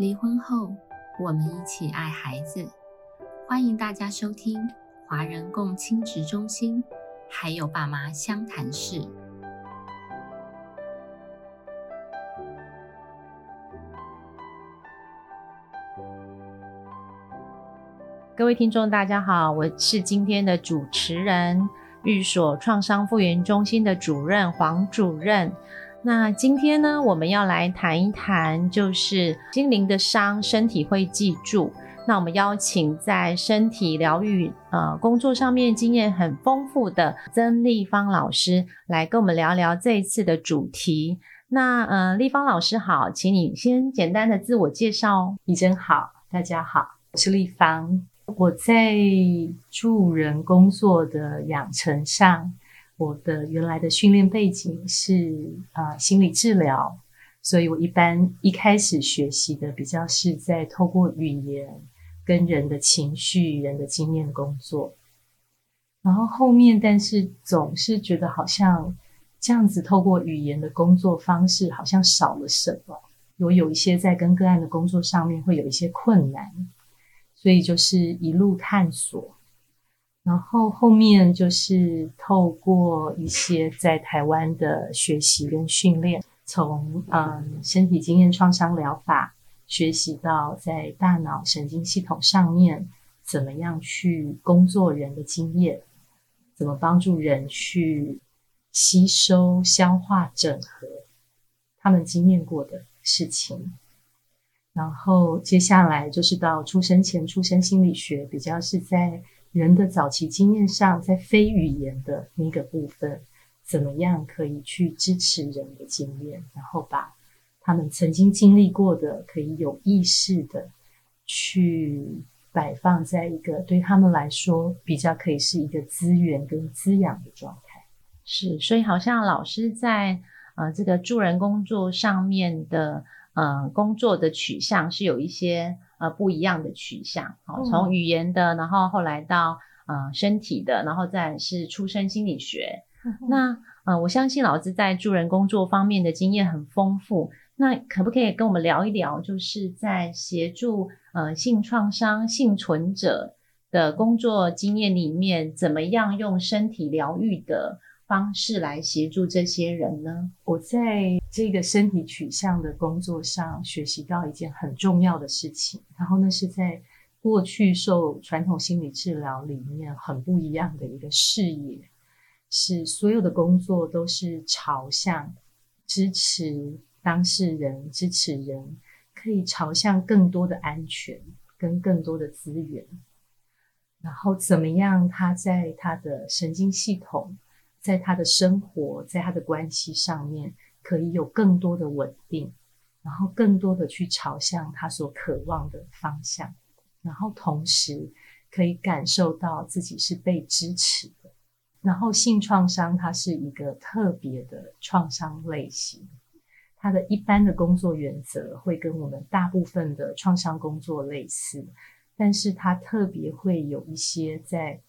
离婚后，我们一起爱孩子。欢迎大家收听华人共亲职中心，还有爸妈相谈室。各位听众，大家好，我是今天的主持人，寓所创伤复原中心的主任黄主任。那今天呢，我们要来谈一谈，就是心灵的伤，身体会记住。那我们邀请在身体疗愈呃工作上面经验很丰富的曾立芳老师，来跟我们聊聊这一次的主题。那呃，立芳老师好，请你先简单的自我介绍。你真好，大家好，我是立芳。我在助人工作的养成上。我的原来的训练背景是啊心理治疗，所以我一般一开始学习的比较是在透过语言跟人的情绪、人的经验工作，然后后面但是总是觉得好像这样子透过语言的工作方式好像少了什么，我有一些在跟个案的工作上面会有一些困难，所以就是一路探索。然后后面就是透过一些在台湾的学习跟训练，从嗯身体经验创伤疗法学习到在大脑神经系统上面怎么样去工作人的经验，怎么帮助人去吸收、消化、整合他们经验过的事情。然后接下来就是到出生前出生心理学，比较是在。人的早期经验上，在非语言的那个部分，怎么样可以去支持人的经验，然后把他们曾经经历过的，可以有意识的去摆放在一个对他们来说比较可以是一个资源跟滋养的状态。是，所以好像老师在呃这个助人工作上面的呃工作的取向是有一些。呃，不一样的取向，好，从语言的，然后后来到呃身体的，然后再是出生心理学。那呃，我相信老师在助人工作方面的经验很丰富。那可不可以跟我们聊一聊，就是在协助呃性创伤幸存者的工作经验里面，怎么样用身体疗愈的？方式来协助这些人呢？我在这个身体取向的工作上学习到一件很重要的事情，然后呢是在过去受传统心理治疗里面很不一样的一个视野，是所有的工作都是朝向支持当事人、支持人，可以朝向更多的安全跟更多的资源，然后怎么样他在他的神经系统。在他的生活，在他的关系上面，可以有更多的稳定，然后更多的去朝向他所渴望的方向，然后同时可以感受到自己是被支持的。然后性创伤它是一个特别的创伤类型，它的一般的工作原则会跟我们大部分的创伤工作类似，但是它特别会有一些在，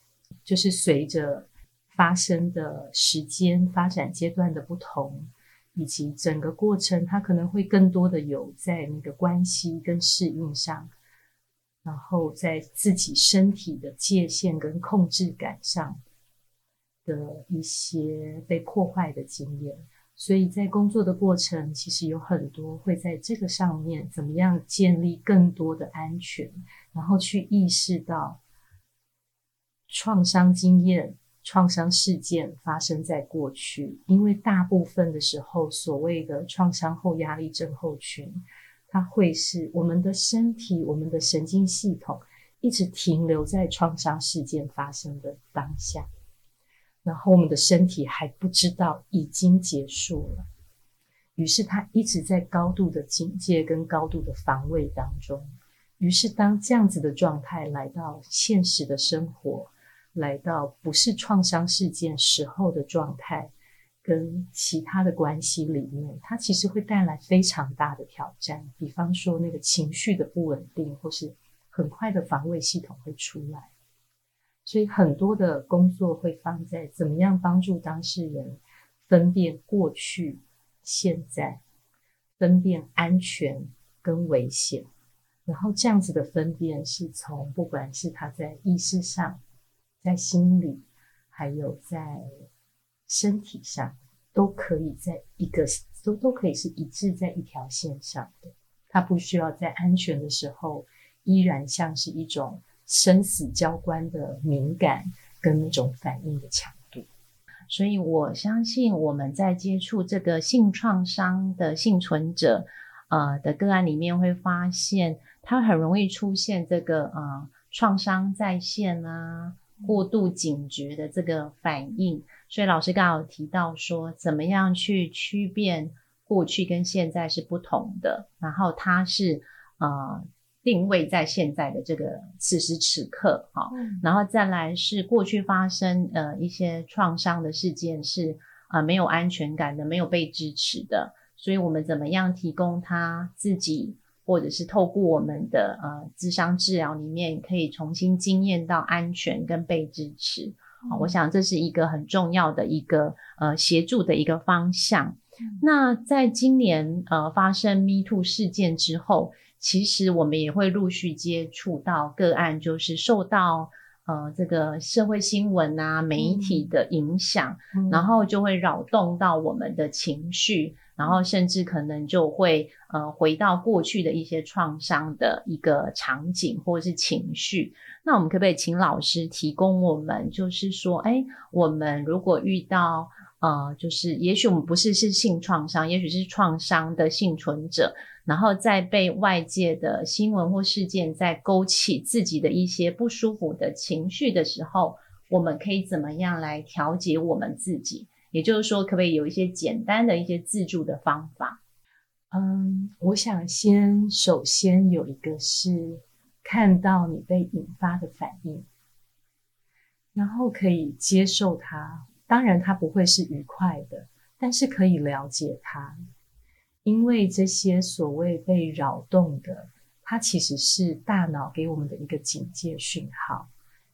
就是随着。发生的时间、发展阶段的不同，以及整个过程，它可能会更多的有在那个关系跟适应上，然后在自己身体的界限跟控制感上的一些被破坏的经验。所以在工作的过程，其实有很多会在这个上面，怎么样建立更多的安全，然后去意识到创伤经验。创伤事件发生在过去，因为大部分的时候，所谓的创伤后压力症候群，它会是我们的身体、我们的神经系统一直停留在创伤事件发生的当下，然后我们的身体还不知道已经结束了，于是它一直在高度的警戒跟高度的防卫当中。于是当这样子的状态来到现实的生活。来到不是创伤事件时候的状态，跟其他的关系里面，它其实会带来非常大的挑战。比方说，那个情绪的不稳定，或是很快的防卫系统会出来。所以，很多的工作会放在怎么样帮助当事人分辨过去、现在，分辨安全跟危险，然后这样子的分辨是从不管是他在意识上、在心理，还有在身体上，都可以在一个都都可以是一致在一条线上的。他不需要在安全的时候，依然像是一种生死交关的敏感跟那种反应的强度。所以我相信我们在接触这个性创伤的幸存者，呃的个案里面，会发现他很容易出现这个呃创伤再现啊，过度警觉的这个反应。所以老师刚好提到说，怎么样去区辨过去跟现在是不同的，然后它是呃。定位在现在的这个此时此刻，哈，然后再来是过去发生呃一些创伤的事件是啊没有安全感的，没有被支持的，所以我们怎么样提供他自己，或者是透过我们的呃智商治疗里面，可以重新经验到安全跟被支持，我想这是一个很重要的一个呃协助的一个方向。那在今年呃发生 Me Too 事件之后。其实我们也会陆续接触到个案，就是受到呃这个社会新闻啊、媒体的影响，然后就会扰动到我们的情绪，然后甚至可能就会呃回到过去的一些创伤的一个场景或者是情绪。那我们可不可以请老师提供我们，就是说，哎，我们如果遇到呃，就是也许我们不是是性创伤，也许是创伤的幸存者。然后再被外界的新闻或事件在勾起自己的一些不舒服的情绪的时候，我们可以怎么样来调节我们自己？也就是说，可不可以有一些简单的一些自助的方法？嗯，我想先首先有一个是看到你被引发的反应，然后可以接受它。当然，它不会是愉快的，但是可以了解它。因为这些所谓被扰动的，它其实是大脑给我们的一个警戒讯号，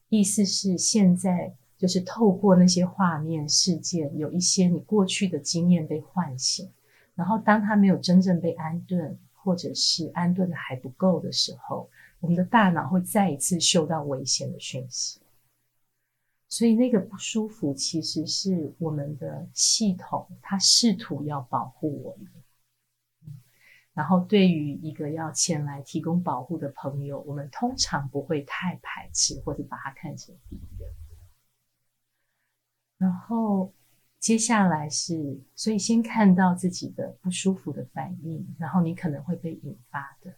意思是现在就是透过那些画面事件，有一些你过去的经验被唤醒，然后当它没有真正被安顿，或者是安顿的还不够的时候，我们的大脑会再一次嗅到危险的讯息，所以那个不舒服其实是我们的系统，它试图要保护我们。然后，对于一个要前来提供保护的朋友，我们通常不会太排斥或者把他看成敌人。然后，接下来是，所以先看到自己的不舒服的反应，然后你可能会被引发的。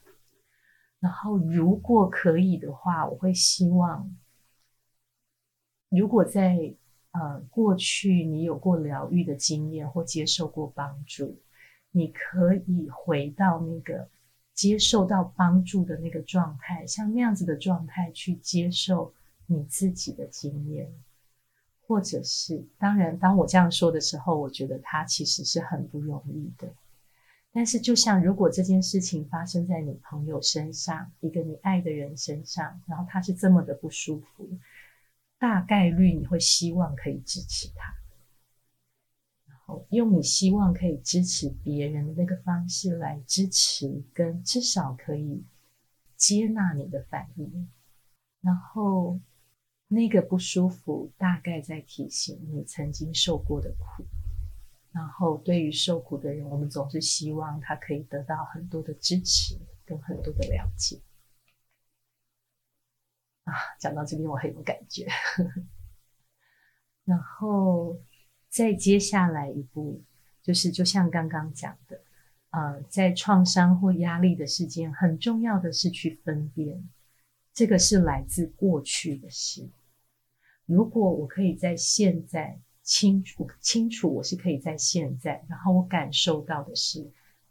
然后，如果可以的话，我会希望，如果在呃过去你有过疗愈的经验或接受过帮助。你可以回到那个接受到帮助的那个状态，像那样子的状态去接受你自己的经验，或者是当然，当我这样说的时候，我觉得他其实是很不容易的。但是，就像如果这件事情发生在你朋友身上，一个你爱的人身上，然后他是这么的不舒服，大概率你会希望可以支持他。然后用你希望可以支持别人的那个方式来支持，跟至少可以接纳你的反应，然后那个不舒服大概在提醒你曾经受过的苦，然后对于受苦的人，我们总是希望他可以得到很多的支持跟很多的了解。啊，讲到这边我很有感觉，然后。再接下来一步，就是就像刚刚讲的，呃，在创伤或压力的事件，很重要的是去分辨，这个是来自过去的事。如果我可以在现在清楚清楚，我是可以在现在，然后我感受到的是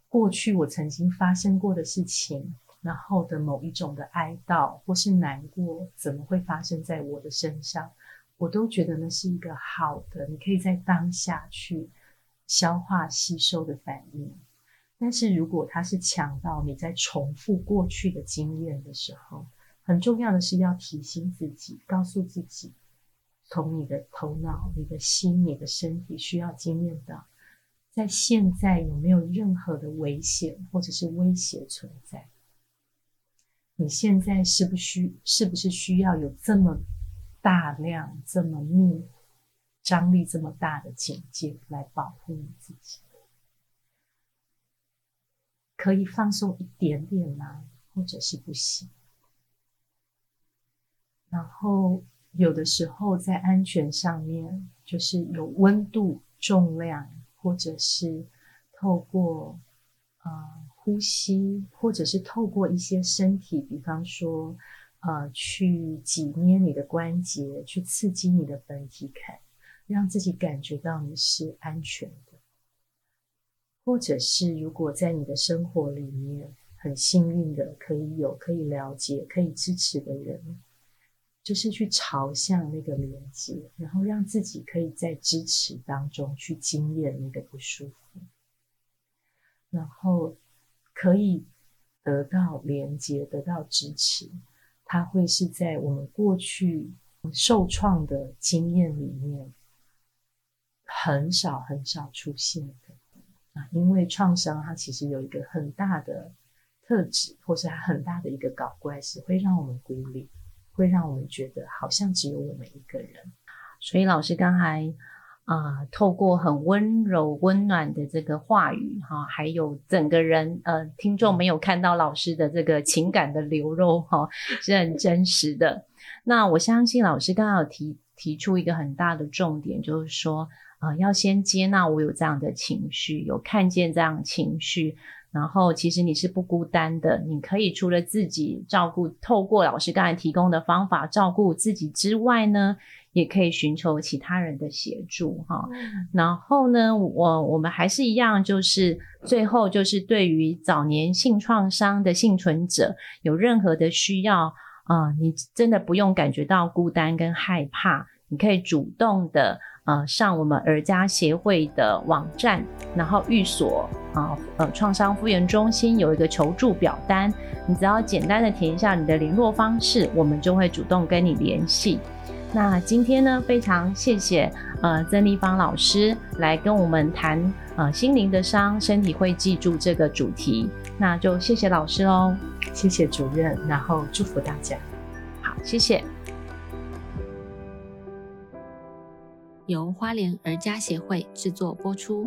过去我曾经发生过的事情，然后的某一种的哀悼或是难过，怎么会发生在我的身上？我都觉得那是一个好的，你可以在当下去消化吸收的反应。但是如果它是强到你在重复过去的经验的时候，很重要的是要提醒自己，告诉自己，从你的头脑、你的心、你的身体需要经验到，在现在有没有任何的危险或者是威胁存在。你现在是不需是不是需要有这么大量、这么密、张力这么大的警戒来保护你自己？可以放松一点点吗？或者是不行？然后有的时候在安全上面，就是有温度、重量，或者是透过呃呼吸，或者是透过一些身体，比方说呃去挤捏你的关节，去刺激你的本体感，让自己感觉到你是安全的。或者是如果在你的生活里面很幸运的可以有可以了解、可以支持的人。就是去朝向那个连接，然后让自己可以在支持当中去经验那个不舒服，然后可以得到连接，得到支持。它会是在我们过去受创的经验里面很少很少出现的啊，因为创伤它其实有一个很大的特质，或是它很大的一个搞怪，是会让我们孤立。会让我们觉得好像只有我们一个人，所以老师刚才啊，透过很温柔、温暖的这个话语哈，还有整个人呃，听众没有看到老师的这个情感的流露哈，是很真实的。那我相信老师刚刚有提提出一个很大的重点，就是说啊，要先接纳我有这样的情绪，有看见这样情绪。然后，其实你是不孤单的，你可以除了自己照顾，透过老师刚才提供的方法照顾自己之外呢，也可以寻求其他人的协助哈。然后呢，我我们还是一样，就是最后就是对于早年性创伤的幸存者，有任何的需要啊，你真的不用感觉到孤单跟害怕，你可以主动的。呃，上我们儿家协会的网站，然后寓所啊，呃，创伤复原中心有一个求助表单，你只要简单的填一下你的联络方式，我们就会主动跟你联系。那今天呢，非常谢谢呃曾丽芳老师来跟我们谈呃心灵的伤，身体会记住这个主题，那就谢谢老师喽，谢谢主任，然后祝福大家，好，谢谢。由花莲儿家协会制作播出。